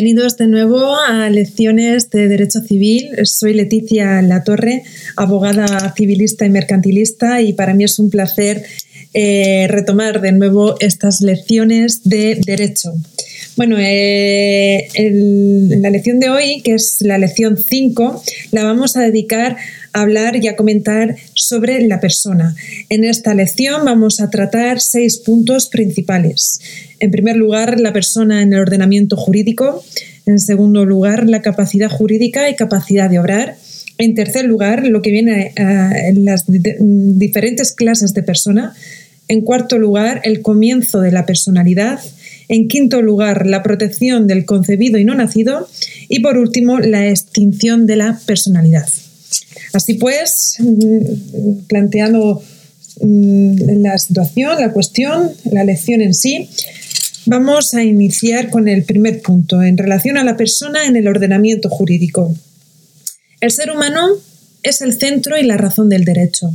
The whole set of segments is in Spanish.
Bienvenidos de nuevo a lecciones de Derecho Civil. Soy Leticia Latorre, abogada civilista y mercantilista, y para mí es un placer eh, retomar de nuevo estas lecciones de Derecho. Bueno, eh, la lección de hoy, que es la lección 5, la vamos a dedicar a hablar y a comentar sobre la persona. En esta lección vamos a tratar seis puntos principales. En primer lugar, la persona en el ordenamiento jurídico. En segundo lugar, la capacidad jurídica y capacidad de obrar. En tercer lugar, lo que viene eh, en las diferentes clases de persona. En cuarto lugar, el comienzo de la personalidad. En quinto lugar, la protección del concebido y no nacido. Y por último, la extinción de la personalidad. Así pues, mm, planteando mm, la situación, la cuestión, la lección en sí, vamos a iniciar con el primer punto, en relación a la persona en el ordenamiento jurídico. El ser humano es el centro y la razón del derecho,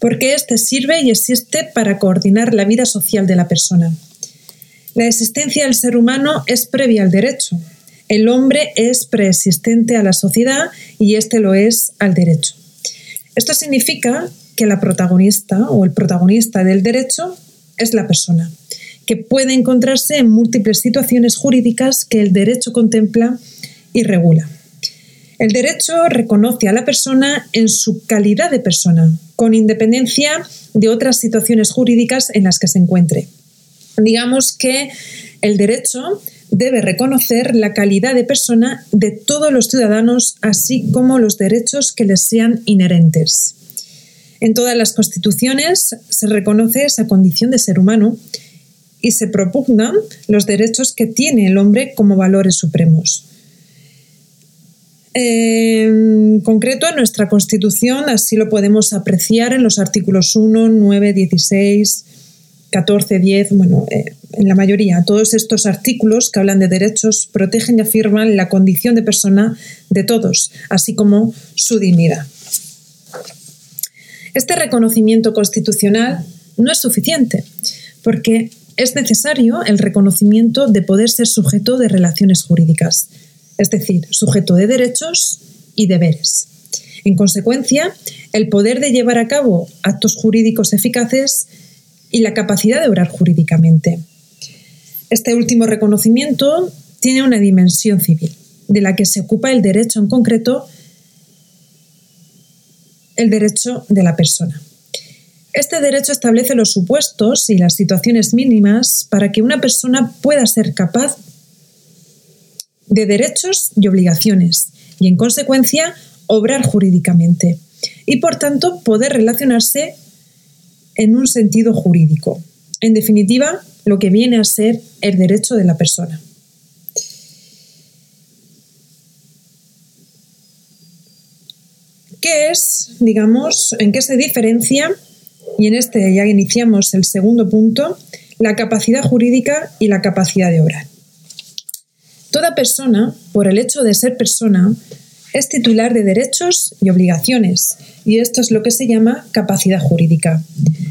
porque éste sirve y existe para coordinar la vida social de la persona. La existencia del ser humano es previa al derecho. El hombre es preexistente a la sociedad y éste lo es al derecho. Esto significa que la protagonista o el protagonista del derecho es la persona, que puede encontrarse en múltiples situaciones jurídicas que el derecho contempla y regula. El derecho reconoce a la persona en su calidad de persona, con independencia de otras situaciones jurídicas en las que se encuentre digamos que el derecho debe reconocer la calidad de persona de todos los ciudadanos, así como los derechos que les sean inherentes. En todas las constituciones se reconoce esa condición de ser humano y se propugnan los derechos que tiene el hombre como valores supremos. En concreto, en nuestra Constitución así lo podemos apreciar en los artículos 1, 9, 16, 14, 10, bueno, eh, en la mayoría, todos estos artículos que hablan de derechos protegen y afirman la condición de persona de todos, así como su dignidad. Este reconocimiento constitucional no es suficiente, porque es necesario el reconocimiento de poder ser sujeto de relaciones jurídicas, es decir, sujeto de derechos y deberes. En consecuencia, el poder de llevar a cabo actos jurídicos eficaces y la capacidad de obrar jurídicamente. Este último reconocimiento tiene una dimensión civil, de la que se ocupa el derecho en concreto, el derecho de la persona. Este derecho establece los supuestos y las situaciones mínimas para que una persona pueda ser capaz de derechos y obligaciones y, en consecuencia, obrar jurídicamente y, por tanto, poder relacionarse en un sentido jurídico. En definitiva, lo que viene a ser el derecho de la persona. ¿Qué es, digamos, en qué se diferencia? Y en este ya iniciamos el segundo punto, la capacidad jurídica y la capacidad de obrar. Toda persona, por el hecho de ser persona, es titular de derechos y obligaciones, y esto es lo que se llama capacidad jurídica.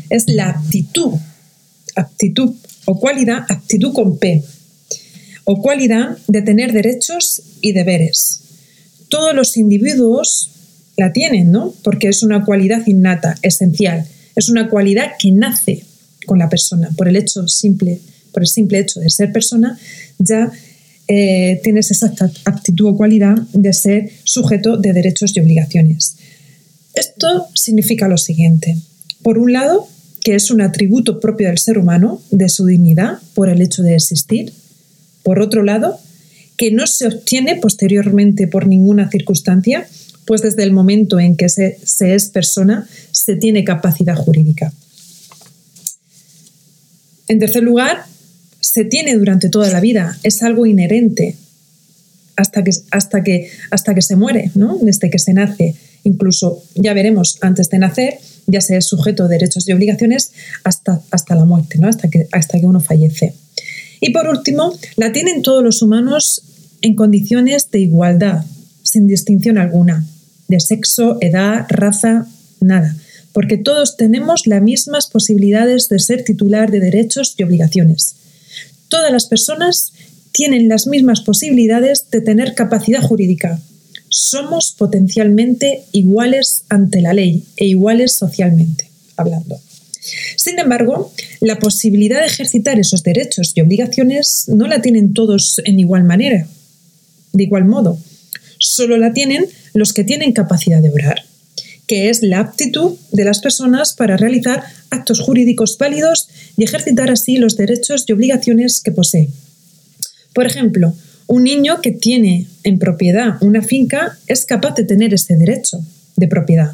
Es la aptitud, aptitud o cualidad, aptitud con P, o cualidad de tener derechos y deberes. Todos los individuos la tienen, ¿no? Porque es una cualidad innata, esencial. Es una cualidad que nace con la persona. Por el hecho simple, por el simple hecho de ser persona, ya eh, tienes esa aptitud o cualidad de ser sujeto de derechos y obligaciones. Esto significa lo siguiente. Por un lado, que es un atributo propio del ser humano, de su dignidad, por el hecho de existir. Por otro lado, que no se obtiene posteriormente por ninguna circunstancia, pues desde el momento en que se, se es persona, se tiene capacidad jurídica. En tercer lugar, se tiene durante toda la vida, es algo inherente hasta que, hasta que, hasta que se muere, ¿no? desde que se nace. Incluso, ya veremos, antes de nacer ya se es sujeto de derechos y obligaciones hasta, hasta la muerte, ¿no? hasta, que, hasta que uno fallece. Y por último, la tienen todos los humanos en condiciones de igualdad, sin distinción alguna, de sexo, edad, raza, nada, porque todos tenemos las mismas posibilidades de ser titular de derechos y obligaciones todas las personas tienen las mismas posibilidades de tener capacidad jurídica. Somos potencialmente iguales ante la ley e iguales socialmente hablando. Sin embargo, la posibilidad de ejercitar esos derechos y obligaciones no la tienen todos en igual manera, de igual modo. Solo la tienen los que tienen capacidad de obrar, que es la aptitud de las personas para realizar actos jurídicos válidos y ejercitar así los derechos y obligaciones que posee. Por ejemplo, un niño que tiene en propiedad una finca es capaz de tener ese derecho de propiedad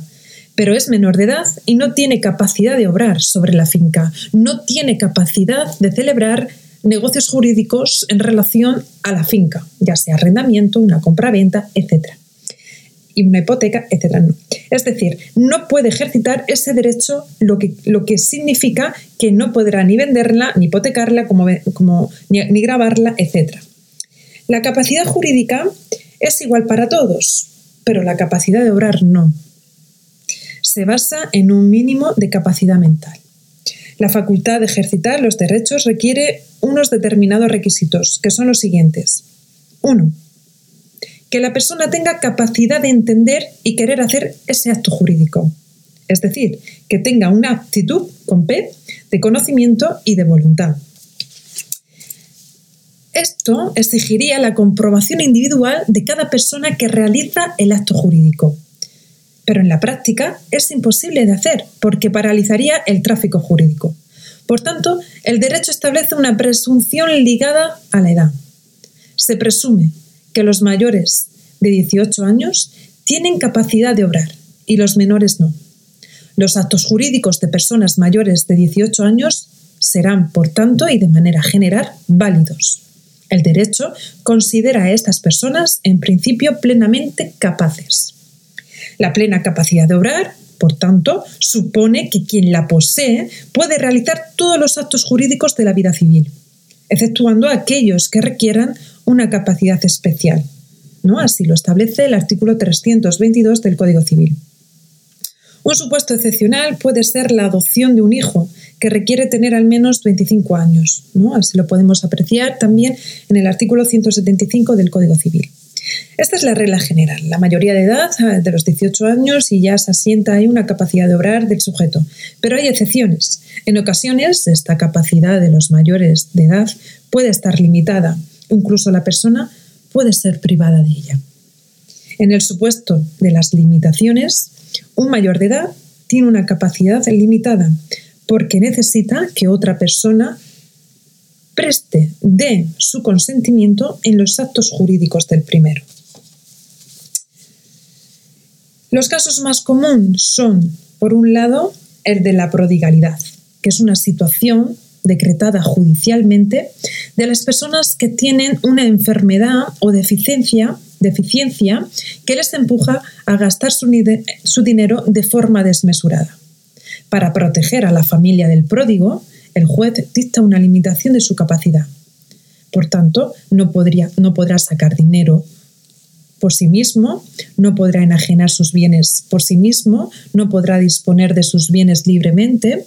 pero es menor de edad y no tiene capacidad de obrar sobre la finca, no tiene capacidad de celebrar negocios jurídicos en relación a la finca, ya sea arrendamiento, una compra-venta, etc. Y una hipoteca, etc. Es decir, no puede ejercitar ese derecho, lo que, lo que significa que no podrá ni venderla, ni hipotecarla, como, como, ni, grabarla, etc. La capacidad jurídica es igual para todos, pero la capacidad de obrar no se basa en un mínimo de capacidad mental. La facultad de ejercitar los derechos requiere unos determinados requisitos, que son los siguientes. 1. Que la persona tenga capacidad de entender y querer hacer ese acto jurídico. Es decir, que tenga una aptitud con P de conocimiento y de voluntad. Esto exigiría la comprobación individual de cada persona que realiza el acto jurídico pero en la práctica es imposible de hacer porque paralizaría el tráfico jurídico. Por tanto, el derecho establece una presunción ligada a la edad. Se presume que los mayores de 18 años tienen capacidad de obrar y los menores no. Los actos jurídicos de personas mayores de 18 años serán, por tanto, y de manera general, válidos. El derecho considera a estas personas, en principio, plenamente capaces. La plena capacidad de obrar, por tanto, supone que quien la posee puede realizar todos los actos jurídicos de la vida civil, exceptuando aquellos que requieran una capacidad especial. ¿no? Así lo establece el artículo 322 del Código Civil. Un supuesto excepcional puede ser la adopción de un hijo, que requiere tener al menos 25 años. ¿no? Así lo podemos apreciar también en el artículo 175 del Código Civil. Esta es la regla general. La mayoría de edad, ah, de los 18 años, y ya se asienta ahí una capacidad de obrar del sujeto. Pero hay excepciones. En ocasiones, esta capacidad de los mayores de edad puede estar limitada. Incluso la persona puede ser privada de ella. En el supuesto de las limitaciones, un mayor de edad tiene una capacidad limitada porque necesita que otra persona preste de su consentimiento en los actos jurídicos del primero. Los casos más comunes son, por un lado, el de la prodigalidad, que es una situación decretada judicialmente de las personas que tienen una enfermedad o deficiencia, deficiencia que les empuja a gastar su, su dinero de forma desmesurada. Para proteger a la familia del pródigo, el juez dicta una limitación de su capacidad. Por tanto, no, podría, no podrá sacar dinero por sí mismo, no podrá enajenar sus bienes por sí mismo, no podrá disponer de sus bienes libremente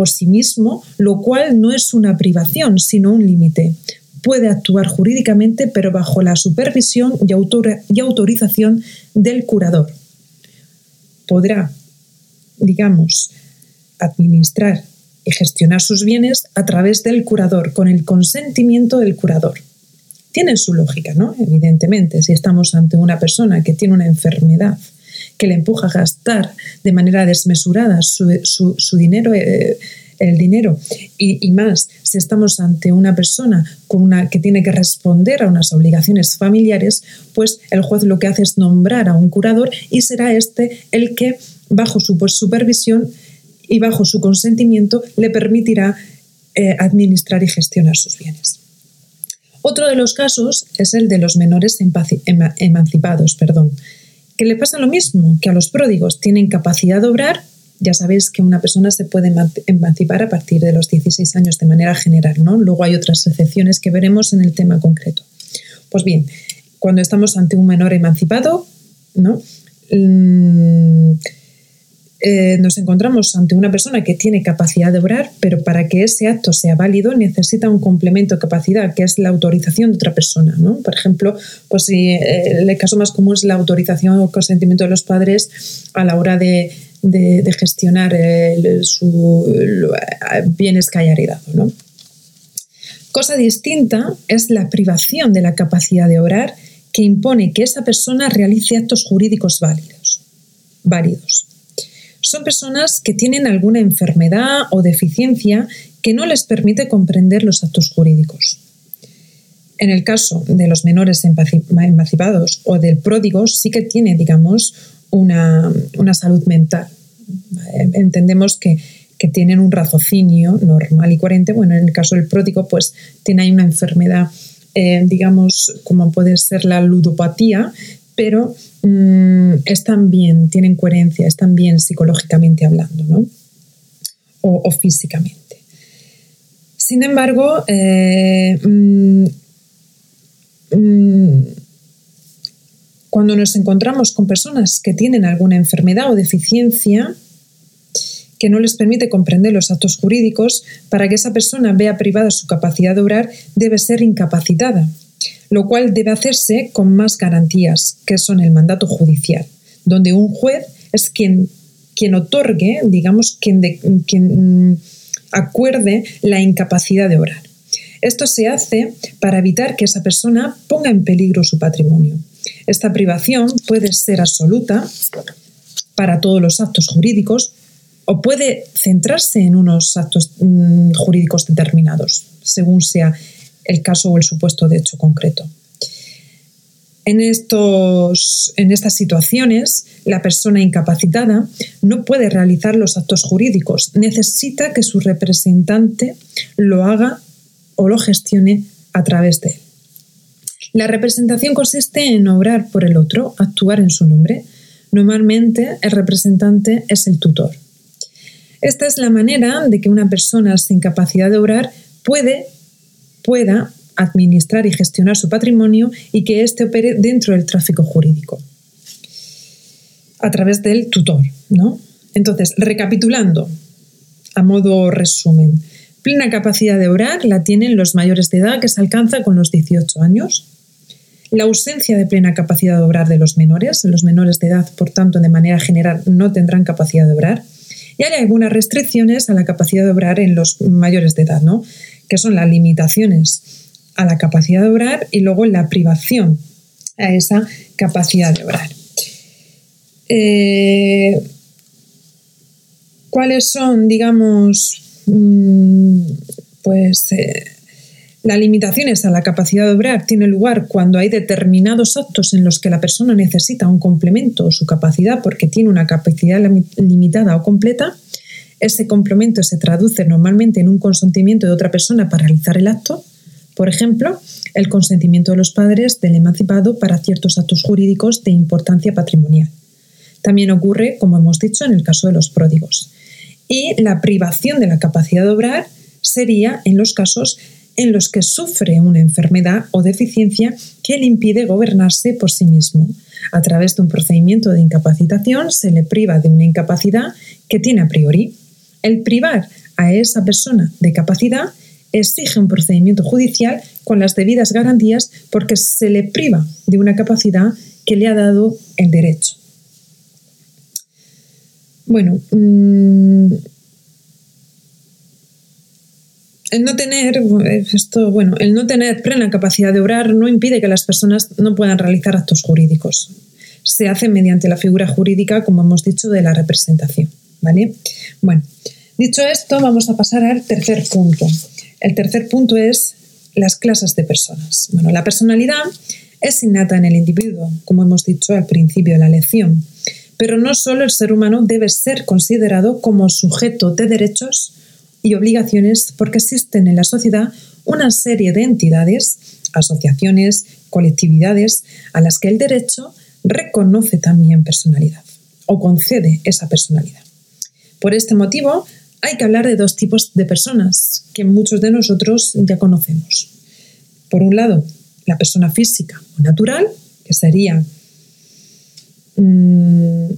por sí mismo, lo cual no es una privación, sino un límite. Puede actuar jurídicamente, pero bajo la supervisión y, y autorización del curador. Podrá, digamos, administrar y gestionar sus bienes a través del curador, con el consentimiento del curador. Tiene su lógica, ¿no? Evidentemente, si estamos ante una persona que tiene una enfermedad que le empuja a gastar de manera desmesurada su, dinero, eh, el dinero, y, más, si estamos ante una persona con una, que tiene que responder a unas obligaciones familiares, pues el juez lo que hace es nombrar a un curador y será este el que, bajo su supervisión, y bajo su consentimiento le permitirá eh, administrar y gestionar sus bienes. Otro de los casos es el de los menores emancipados, perdón, que le pasa lo mismo que a los pródigos, tienen capacidad de obrar. Ya sabéis que una persona se puede emancipar a partir de los 16 años de manera general, ¿no? Luego hay otras excepciones que veremos en el tema concreto. Pues bien, cuando estamos ante un menor emancipado, ¿no? Eh, nos encontramos ante una persona que tiene capacidad de obrar, pero para que ese acto sea válido necesita un complemento de capacidad, que es la autorización de otra persona. ¿no? Por ejemplo, pues eh, el caso más común es la autorización o consentimiento de los padres a la hora de, gestionar sus bienes que haya heredado. Cosa distinta es la privación de la capacidad de obrar que impone que esa persona realice actos jurídicos válidos. válidos. Son personas que tienen alguna enfermedad o deficiencia que no les permite comprender los actos jurídicos. En el caso de los menores emancipados o del pródigo, sí que tiene, digamos, una, salud mental. Entendemos que, que, tienen un raciocinio normal y coherente. Bueno, en el caso del pródigo, pues tiene ahí una enfermedad eh, digamos, como puede ser la ludopatía, pero mm, están bien, tienen coherencia, están bien psicológicamente hablando, ¿no? O, físicamente. Sin embargo, eh, mm, mm, cuando nos encontramos con personas que tienen alguna enfermedad o deficiencia, que no les permite comprender los actos jurídicos, para que esa persona vea privada su capacidad de obrar, debe ser incapacitada, lo cual debe hacerse con más garantías, que son el mandato judicial, donde un juez es quien, quien otorgue, digamos, quien, quien mm, acuerde la incapacidad de obrar. Esto se hace para evitar que esa persona ponga en peligro su patrimonio. Esta privación puede ser absoluta para todos los actos jurídicos o puede centrarse en unos actos mm, jurídicos determinados, según sea el caso o el supuesto de hecho concreto. En, estos, en estas situaciones, la persona incapacitada no puede realizar los actos jurídicos, necesita que su representante lo haga o lo gestione a través de él. La representación consiste en obrar por el otro, actuar en su nombre. Normalmente el representante es el tutor. Esta es la manera de que una persona sin capacidad de obrar puede, pueda administrar y gestionar su patrimonio y que éste opere dentro del tráfico jurídico a través del tutor, ¿no? Entonces, recapitulando, a modo resumen, plena capacidad de obrar la tienen los mayores de edad que se alcanza con los 18 años. La ausencia de plena capacidad de obrar de los menores, los menores de edad, por tanto, de manera general, no tendrán capacidad de obrar y hay algunas restricciones a la capacidad de obrar en los mayores de edad, ¿no? Que son las limitaciones a la capacidad de obrar y luego la privación a esa capacidad de obrar. Eh, ¿Cuáles son, digamos, mm, pues eh, las limitaciones a la capacidad de obrar tienen lugar cuando hay determinados actos en los que la persona necesita un complemento o su capacidad porque tiene una capacidad limitada o completa. Ese complemento se traduce normalmente en un consentimiento de otra persona para realizar el acto. Por ejemplo, el consentimiento de los padres del emancipado para ciertos actos jurídicos de importancia patrimonial. También ocurre, como hemos dicho, en el caso de los pródigos. Y la privación de la capacidad de obrar sería en los casos en los que sufre una enfermedad o deficiencia que le impide gobernarse por sí mismo. A través de un procedimiento de incapacitación se le priva de una incapacidad que tiene a priori. El privar a esa persona de capacidad exige un procedimiento judicial con las debidas garantías porque se le priva de una capacidad que le ha dado el derecho. Bueno, mm, el no tener esto, bueno, el no tener plena capacidad de obrar no impide que las personas no puedan realizar actos jurídicos. Se hace mediante la figura jurídica, como hemos dicho, de la representación. ¿Vale? Bueno, dicho esto, vamos a pasar al tercer punto. El tercer punto es las clases de personas. Bueno, la personalidad es innata en el individuo, como hemos dicho al principio de la lección. Pero no solo el ser humano debe ser considerado como sujeto de derechos y obligaciones porque existen en la sociedad una serie de entidades, asociaciones, colectividades a las que el derecho reconoce también personalidad o concede esa personalidad. Por este motivo, hay que hablar de dos tipos de personas que muchos de nosotros ya conocemos. Por un lado, la persona física o natural, que sería mm,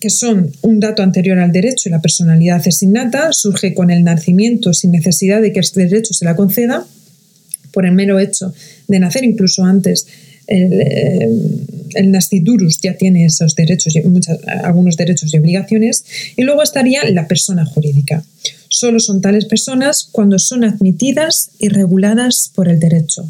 que son un dato anterior al derecho y la personalidad es innata, surge con el nacimiento sin necesidad de que este derecho se la conceda, por el mero hecho de nacer incluso antes. El, eh, el nasciturus ya tiene esos derechos, algunos derechos y obligaciones, y luego estaría la persona jurídica. Solo son tales personas cuando son admitidas y reguladas por el derecho.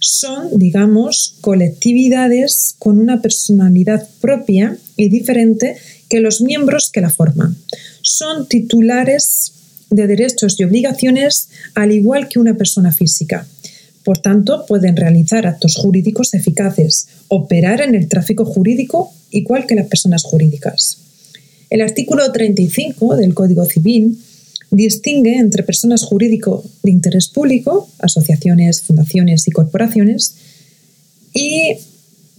Son, digamos, colectividades con una personalidad propia y diferente que los miembros que la forman. Son titulares de derechos y obligaciones al igual que una persona física. Por tanto, pueden realizar actos jurídicos eficaces, operar en el tráfico jurídico igual que las personas jurídicas. El artículo 35 del Código Civil distingue entre personas jurídico de interés público, asociaciones, fundaciones y corporaciones, y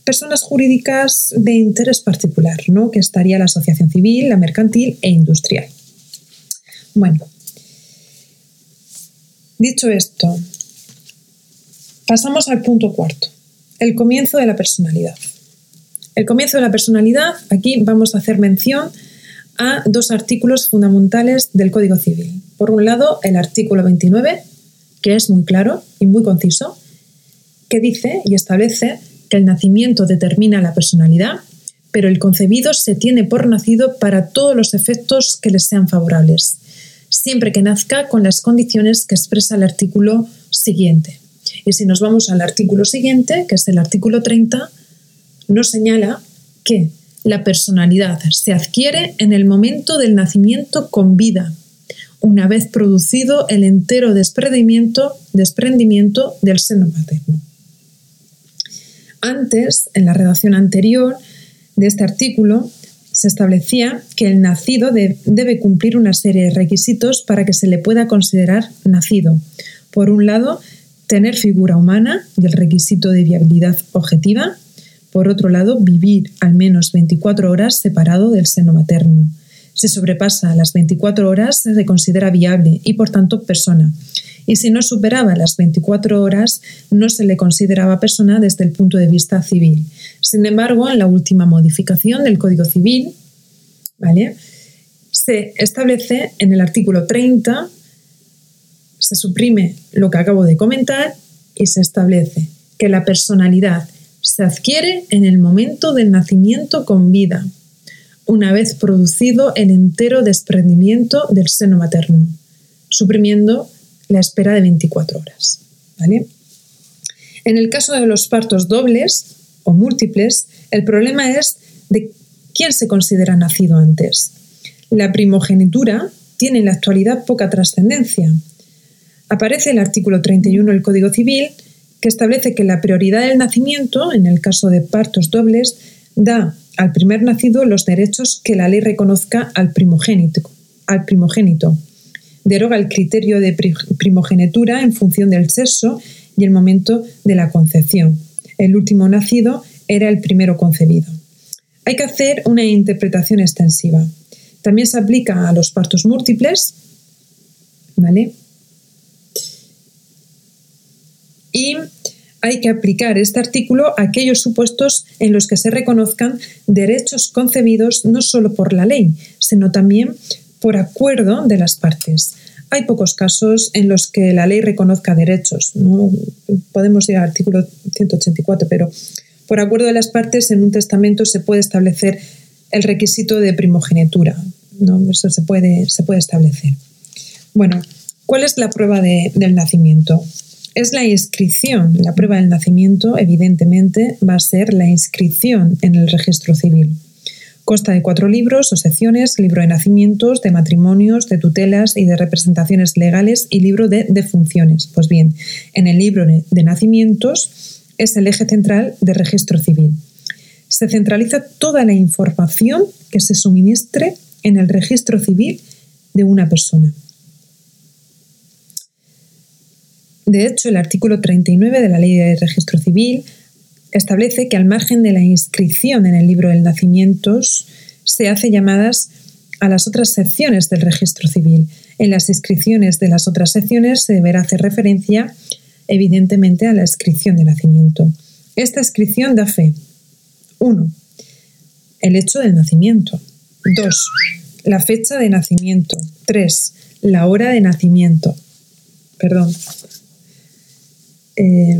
personas jurídicas de interés particular, ¿no? que estaría la asociación civil, la mercantil e industrial. Bueno, dicho esto, pasamos al punto cuarto, el comienzo de la personalidad. El comienzo de la personalidad, aquí vamos a hacer mención a dos artículos fundamentales del Código Civil. Por un lado, el artículo 29, que es muy claro y muy conciso, que dice y establece que el nacimiento determina la personalidad, pero el concebido se tiene por nacido para todos los efectos que le sean favorables, siempre que nazca con las condiciones que expresa el artículo siguiente. Y si nos vamos al artículo siguiente, que es el artículo 30, nos señala que la personalidad se adquiere en el momento del nacimiento con vida, una vez producido el entero desprendimiento, del seno materno. Antes, en la redacción anterior de este artículo, se establecía que el nacido debe cumplir una serie de requisitos para que se le pueda considerar nacido. Por un lado, tener figura humana y el requisito de viabilidad objetiva. Por otro lado, vivir al menos 24 horas separado del seno materno. Si sobrepasa las 24 horas, se considera viable y, por tanto, persona y si no superaba las 24 horas no se le consideraba persona desde el punto de vista civil. Sin embargo, en la última modificación del Código Civil, ¿vale? se establece en el artículo 30, se suprime lo que acabo de comentar y se establece que la personalidad se adquiere en el momento del nacimiento con vida, una vez producido el entero desprendimiento del seno materno, suprimiendo la espera de 24 horas. En el caso de los partos dobles o múltiples, el problema es de quién se considera nacido antes. La primogenitura tiene en la actualidad poca trascendencia. Aparece el artículo 31 del Código Civil que establece que la prioridad del nacimiento, en el caso de partos dobles, da al primer nacido los derechos que la ley reconozca al primogénito. Primogénito deroga el criterio de primogenitura en función del sexo y el momento de la concepción. El último nacido era el primero concebido. Hay que hacer una interpretación extensiva. También se aplica a los partos múltiples, ¿vale? Y hay que aplicar este artículo a aquellos supuestos en los que se reconozcan derechos concebidos no solo por la ley, sino también por acuerdo de las partes. Hay pocos casos en los que la ley reconozca derechos. ¿no? Podemos ir al artículo 184, pero por acuerdo de las partes en un testamento se puede establecer el requisito de primogenitura. ¿no? Eso se puede, se puede establecer. Bueno, ¿cuál es la prueba del nacimiento? Es la inscripción. La prueba del nacimiento, evidentemente, va a ser la inscripción en el registro civil. Consta de cuatro libros o secciones, libro de nacimientos, de matrimonios, de tutelas y de representaciones legales y libro de defunciones. Pues bien, en el libro de nacimientos es el eje central del registro civil. Se centraliza toda la información que se suministre en el registro civil de una persona. De hecho, el artículo 39 de la Ley de Registro Civil establece que al margen de la inscripción en el libro de nacimientos se hace llamadas a las otras secciones del registro civil. En las inscripciones de las otras secciones se deberá hacer referencia, evidentemente, a la inscripción de nacimiento. Esta inscripción da fe. 1. El hecho del nacimiento. 2. La fecha de nacimiento. 3. La hora de nacimiento. Perdón. Eh,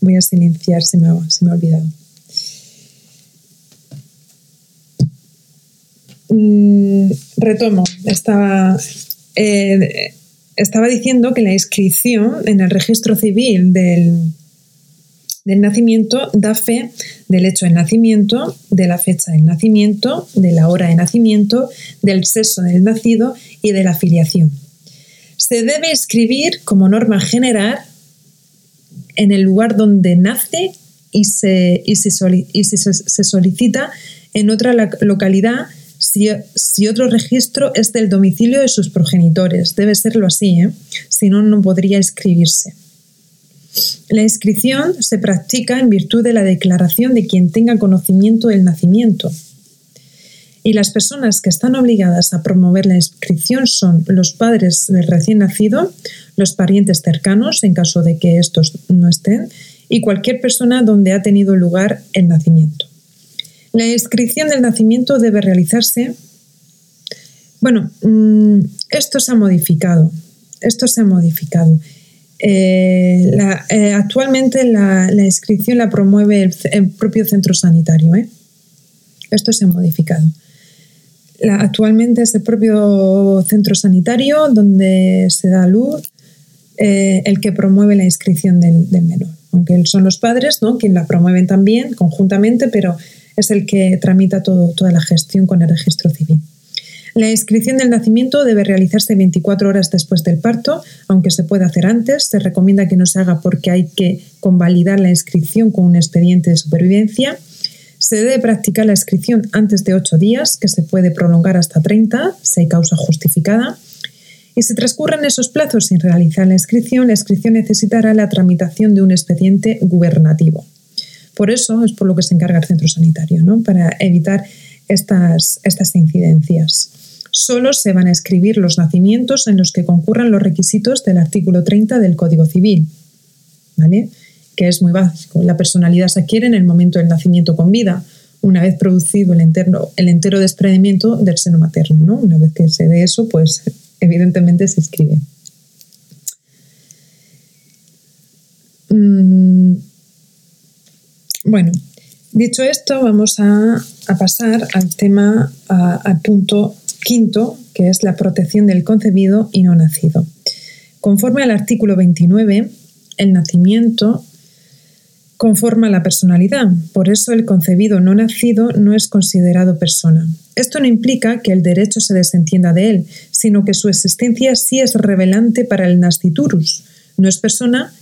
voy a silenciar, se me ha, se me ha olvidado. Mm, retomo, estaba, eh, estaba diciendo que la inscripción en el registro civil del, del nacimiento da fe del hecho de nacimiento, de la fecha del nacimiento, de la hora de nacimiento, del sexo del nacido y de la filiación. Se debe escribir como norma general en el lugar donde nace y se, y se, solicita en otra localidad si, otro registro es del domicilio de sus progenitores. Debe serlo así, ¿eh? si no, no podría inscribirse. La inscripción se practica en virtud de la declaración de quien tenga conocimiento del nacimiento. Y las personas que están obligadas a promover la inscripción son los padres del recién nacido, los parientes cercanos, en caso de que estos no estén, y cualquier persona donde ha tenido lugar el nacimiento. La inscripción del nacimiento debe realizarse. Bueno, mm, esto se ha modificado. Esto se ha modificado. Eh, eh, actualmente la, inscripción la promueve el, propio centro sanitario. ¿eh? Esto se ha modificado. Actualmente es el propio centro sanitario donde se da luz el que promueve la inscripción del, del menor. Aunque son los padres ¿no? quienes la promueven también conjuntamente, pero es el que tramita toda la gestión con el registro civil. La inscripción del nacimiento debe realizarse 24 horas después del parto, aunque se puede hacer antes. Se recomienda que no se haga porque hay que convalidar la inscripción con un expediente de supervivencia. Se debe practicar la inscripción antes de 8 días, que se puede prolongar hasta 30 si hay causa justificada. Y si transcurren esos plazos sin realizar la inscripción, la inscripción necesitará la tramitación de un expediente gubernativo. Por eso es por lo que se encarga el centro sanitario, ¿no? para evitar estas, estas incidencias. Solo se van a escribir los nacimientos en los que concurran los requisitos del artículo 30 del Código Civil, ¿vale? Que es muy básico. La personalidad se adquiere en el momento del nacimiento con vida, una vez producido el entero, el entero desprendimiento del seno materno. ¿no? Una vez que se dé eso, pues evidentemente se escribe. Mm, bueno, dicho esto, vamos a, pasar al tema, al punto quinto, que es la protección del concebido y no nacido. Conforme al artículo 29, el nacimiento conforma la personalidad, por eso el concebido no nacido no es considerado persona. Esto no implica que el derecho se desentienda de él, sino que su existencia sí es revelante para el nasciturus. No es persona,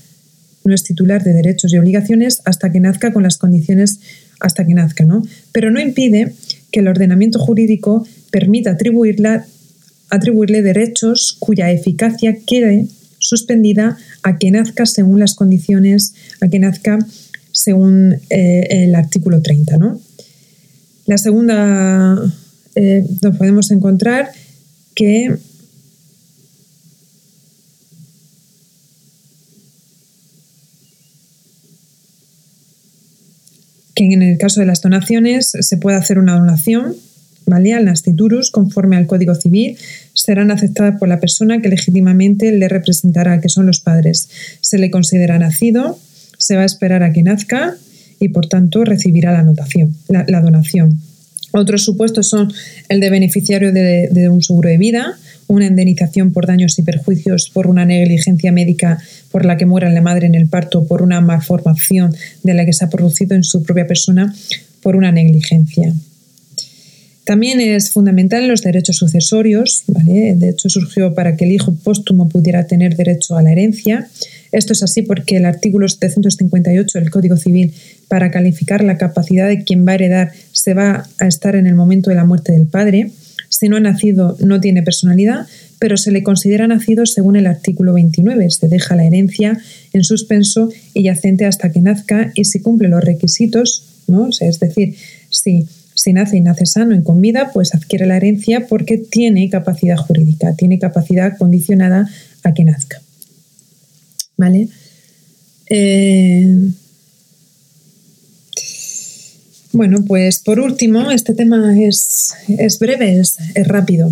no es titular de derechos y obligaciones hasta que nazca con las condiciones hasta que nazca, ¿no? Pero no impide que el ordenamiento jurídico permita atribuirle derechos cuya eficacia quede suspendida a que nazca según las condiciones, a que nazca según eh, el artículo 30, ¿no? La segunda, eh, nos podemos encontrar que que en el caso de las donaciones se puede hacer una donación ¿vale? al nasciturus conforme al Código Civil, serán aceptadas por la persona que legítimamente le representará, que son los padres. Se le considera nacido, se va a esperar a que nazca y por tanto recibirá la, anotación, la, donación. Otros supuestos son el de beneficiario de un seguro de vida, una indemnización por daños y perjuicios por una negligencia médica por la que muera la madre en el parto, por una malformación de la que se ha producido en su propia persona por una negligencia. También es fundamental los derechos sucesorios. De hecho, surgió para que el hijo póstumo pudiera tener derecho a la herencia. Esto es así porque el artículo 758 del Código Civil, para calificar la capacidad de quien va a heredar, se va a estar en el momento de la muerte del padre. Si no ha nacido, no tiene personalidad, pero se le considera nacido según el artículo 29. Se deja la herencia en suspenso y yacente hasta que nazca y si cumple los requisitos, ¿no? es decir, si, si nace y nace sano y con vida, pues adquiere la herencia porque tiene capacidad jurídica, tiene capacidad condicionada a que nazca. ¿Vale? Eh, Bueno, pues por último, este tema es, breve, es, rápido.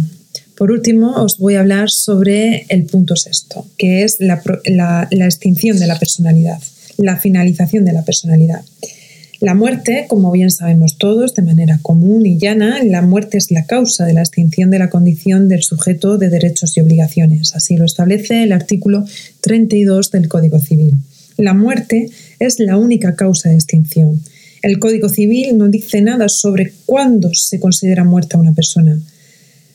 Por último, os voy a hablar sobre el punto sexto, que es la, la extinción de la personalidad, la finalización de la personalidad. La muerte, como bien sabemos todos, de manera común y llana, la muerte es la causa de la extinción de la condición del sujeto de derechos y obligaciones. Así lo establece el artículo 32 del Código Civil. La muerte es la única causa de extinción. El Código Civil no dice nada sobre cuándo se considera muerta una persona.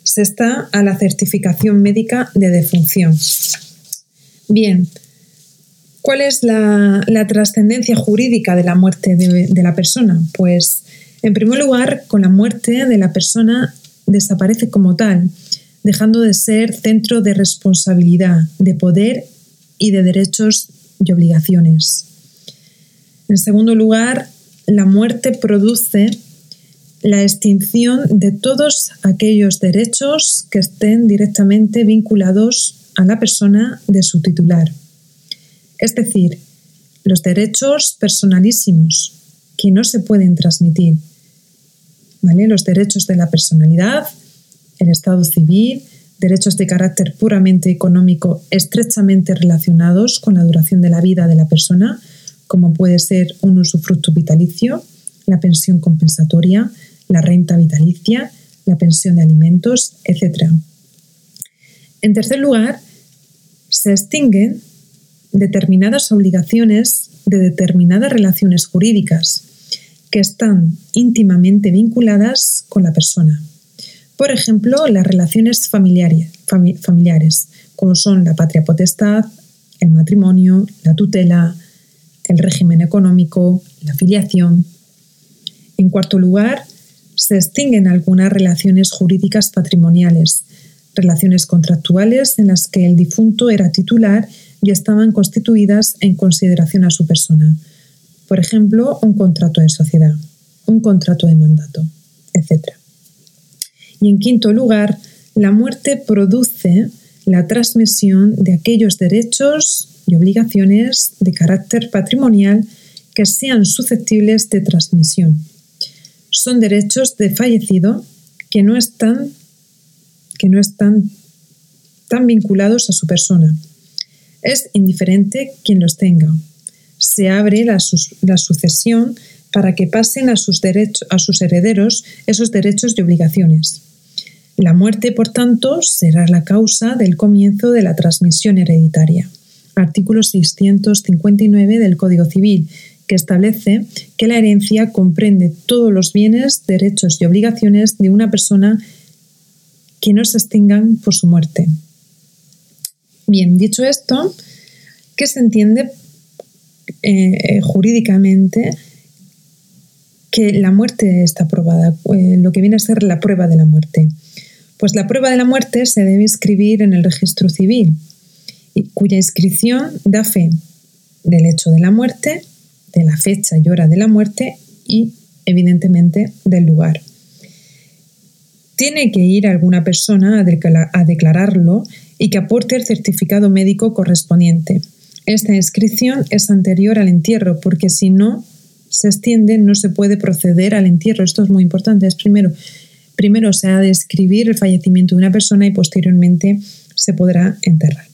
Se está a la certificación médica de defunción. Bien, ¿Cuál es la, trascendencia jurídica de la muerte de, la persona? Pues, en primer lugar, con la muerte de la persona desaparece como tal, dejando de ser centro de responsabilidad, de poder y de derechos y obligaciones. En segundo lugar, la muerte produce la extinción de todos aquellos derechos que estén directamente vinculados a la persona de su titular es decir, los derechos personalísimos que no se pueden transmitir. Los derechos de la personalidad, el estado civil, derechos de carácter puramente económico estrechamente relacionados con la duración de la vida de la persona, como puede ser un usufructo vitalicio, la pensión compensatoria, la renta vitalicia, la pensión de alimentos, etc. En tercer lugar, se extinguen determinadas obligaciones de determinadas relaciones jurídicas que están íntimamente vinculadas con la persona. Por ejemplo, las relaciones familiares, como son la patria potestad, el matrimonio, la tutela, el régimen económico, la filiación. En cuarto lugar, se extinguen algunas relaciones jurídicas patrimoniales, relaciones contractuales en las que el difunto era titular y estaban constituidas en consideración a su persona. Por ejemplo, un contrato de sociedad, un contrato de mandato, etc. Y en quinto lugar, la muerte produce la transmisión de aquellos derechos y obligaciones de carácter patrimonial que sean susceptibles de transmisión. Son derechos de fallecido que no están, que no están tan vinculados a su persona, es indiferente quien los tenga. Se abre la, sucesión para que pasen a sus, a sus herederos esos derechos y obligaciones. La muerte, por tanto, será la causa del comienzo de la transmisión hereditaria. Artículo 659 del Código Civil, que establece que la herencia comprende todos los bienes, derechos y obligaciones de una persona que no se extingan por su muerte. Bien, dicho esto, ¿qué se entiende eh, jurídicamente que la muerte está probada? Eh, lo que viene a ser la prueba de la muerte. Pues la prueba de la muerte se debe inscribir en el registro civil, cuya inscripción da fe del hecho de la muerte, de la fecha y hora de la muerte y, evidentemente, del lugar. Tiene que ir alguna persona a declararlo y que aporte el certificado médico correspondiente. Esta inscripción es anterior al entierro, porque si no se extiende, no se puede proceder al entierro. Esto es muy importante. Es primero, primero se ha de escribir el fallecimiento de una persona y posteriormente se podrá enterrar.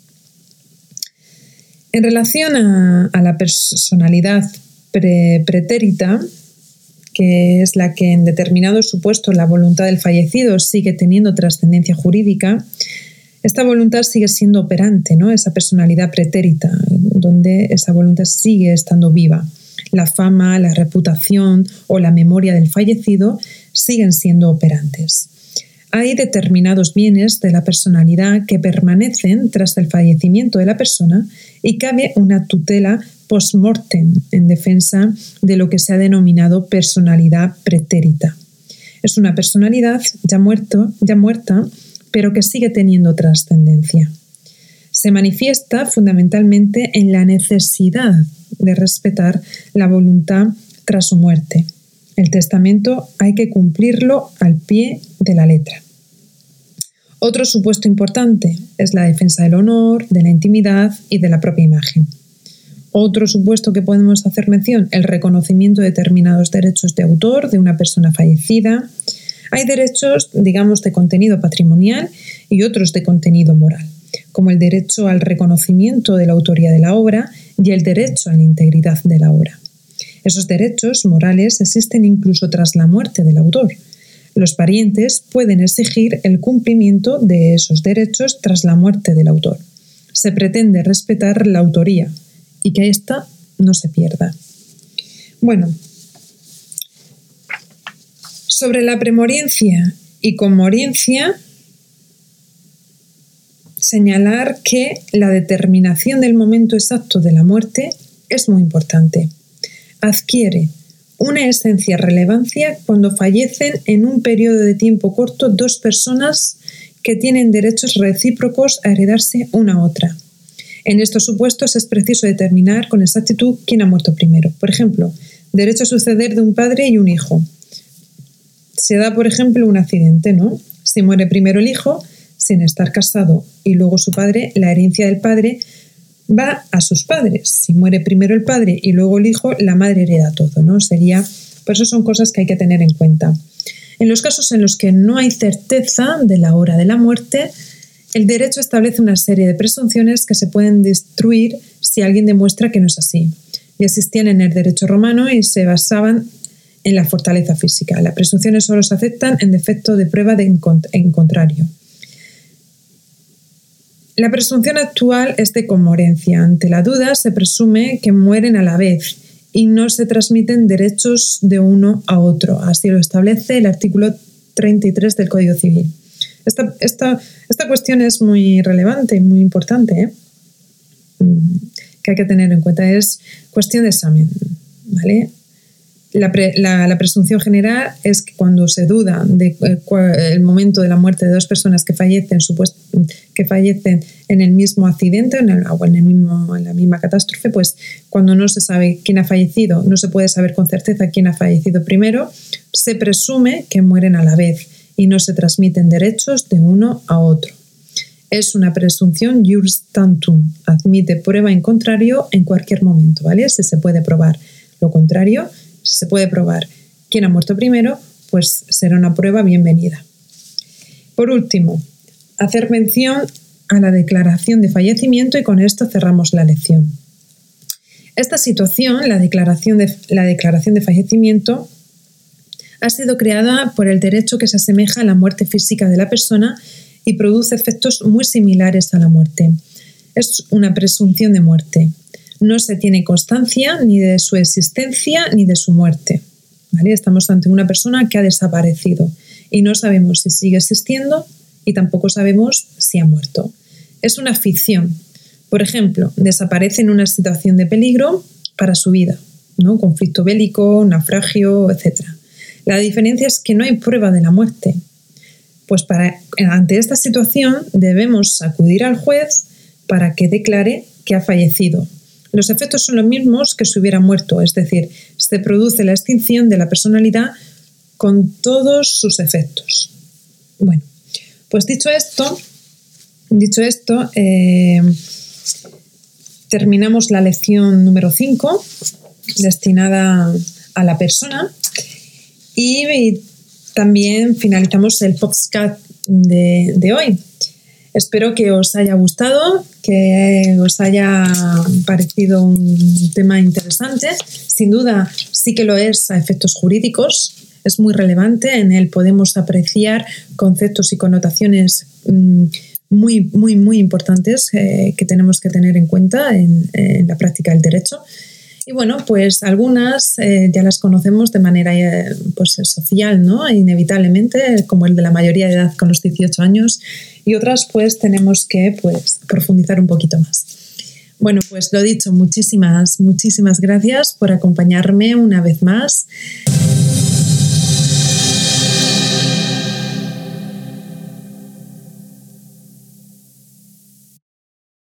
En relación a, la personalidad pretérita, que es la que en determinados supuestos la voluntad del fallecido sigue teniendo trascendencia jurídica, esta voluntad sigue siendo operante, ¿no? Esa personalidad pretérita, donde esa voluntad sigue estando viva. La fama, la reputación o la memoria del fallecido siguen siendo operantes. Hay determinados bienes de la personalidad que permanecen tras el fallecimiento de la persona y cabe una tutela post-mortem en defensa de lo que se ha denominado personalidad pretérita. Es una personalidad ya, muerto, ya muerta pero que sigue teniendo trascendencia. Se manifiesta fundamentalmente en la necesidad de respetar la voluntad tras su muerte. El testamento hay que cumplirlo al pie de la letra. Otro supuesto importante es la defensa del honor, de la intimidad y de la propia imagen. Otro supuesto que podemos hacer mención, el reconocimiento de determinados derechos de autor de una persona fallecida. Hay derechos, digamos, de contenido patrimonial y otros de contenido moral, como el derecho al reconocimiento de la autoría de la obra y el derecho a la integridad de la obra. Esos derechos morales existen incluso tras la muerte del autor. Los parientes pueden exigir el cumplimiento de esos derechos tras la muerte del autor. Se pretende respetar la autoría, y que ésta no se pierda. Bueno, sobre la premoriencia y conmoriencia, señalar que la determinación del momento exacto de la muerte es muy importante. Adquiere una esencia relevancia cuando fallecen en un periodo de tiempo corto dos personas que tienen derechos recíprocos a heredarse una a otra. En estos supuestos es preciso determinar con exactitud quién ha muerto primero. Por ejemplo, derecho a suceder de un padre y un hijo. Se da, por ejemplo, un accidente, ¿no? Si muere primero el hijo, sin estar casado, y luego su padre, la herencia del padre va a sus padres. Si muere primero el padre y luego el hijo, la madre hereda todo, ¿no? Sería, por eso son cosas que hay que tener en cuenta. En los casos en los que no hay certeza de la hora de la muerte, el derecho establece una serie de presunciones que se pueden destruir si alguien demuestra que no es así. Y existían en el derecho romano y se basaban en la fortaleza física. Las presunciones solo se aceptan en defecto de prueba en contrario. La presunción actual es de conmorencia. Ante la duda se presume que mueren a la vez y no se transmiten derechos de uno a otro. Así lo establece el artículo 33 del Código Civil. Esta, esta, esta cuestión es muy relevante y muy importante, ¿eh? mm, que hay que tener en cuenta. Es cuestión de examen, ¿vale? La, presunción general es que cuando se duda del de el momento de la muerte de dos personas que fallecen, que fallecen en el mismo accidente en o en, el mismo, en la misma catástrofe, pues cuando no se sabe quién ha fallecido, no se puede saber con certeza quién ha fallecido primero, se presume que mueren a la vez y no se transmiten derechos de uno a otro. Es una presunción tantum, admite prueba en contrario en cualquier momento, ¿vale? Si se puede probar lo contrario, se puede probar quién ha muerto primero, pues será una prueba bienvenida. Por último, hacer mención a la declaración de fallecimiento y con esto cerramos la lección. Esta situación, la declaración de, la declaración de fallecimiento, ha sido creada por el derecho que se asemeja a la muerte física de la persona y produce efectos muy similares a la muerte. Es una presunción de muerte. No se tiene constancia ni de su existencia ni de su muerte. Estamos ante una persona que ha desaparecido y no sabemos si sigue existiendo y tampoco sabemos si ha muerto. Es una ficción. Por ejemplo, desaparece en una situación de peligro para su vida, ¿no? conflicto bélico, naufragio, etc. La diferencia es que no hay prueba de la muerte. Pues para, ante esta situación debemos acudir al juez para que declare que ha fallecido. Los efectos son los mismos que si hubiera muerto, es decir, se produce la extinción de la personalidad con todos sus efectos. Bueno, pues dicho esto, dicho esto, eh, terminamos la lección número 5 destinada a la persona y, también finalizamos el podcast de, de hoy. Espero que os haya gustado, que os haya parecido un tema interesante. Sin duda, sí que lo es a efectos jurídicos. Es muy relevante. En él podemos apreciar conceptos y connotaciones mm, muy, muy, muy importantes eh, que tenemos que tener en cuenta en, en la práctica del derecho. Y bueno, pues algunas eh, ya las conocemos de manera eh, pues, social, ¿no? Inevitablemente, como el de la mayoría de edad con los 18 años, y otras pues tenemos que pues, profundizar un poquito más. Bueno, pues lo dicho, muchísimas, muchísimas gracias por acompañarme una vez más.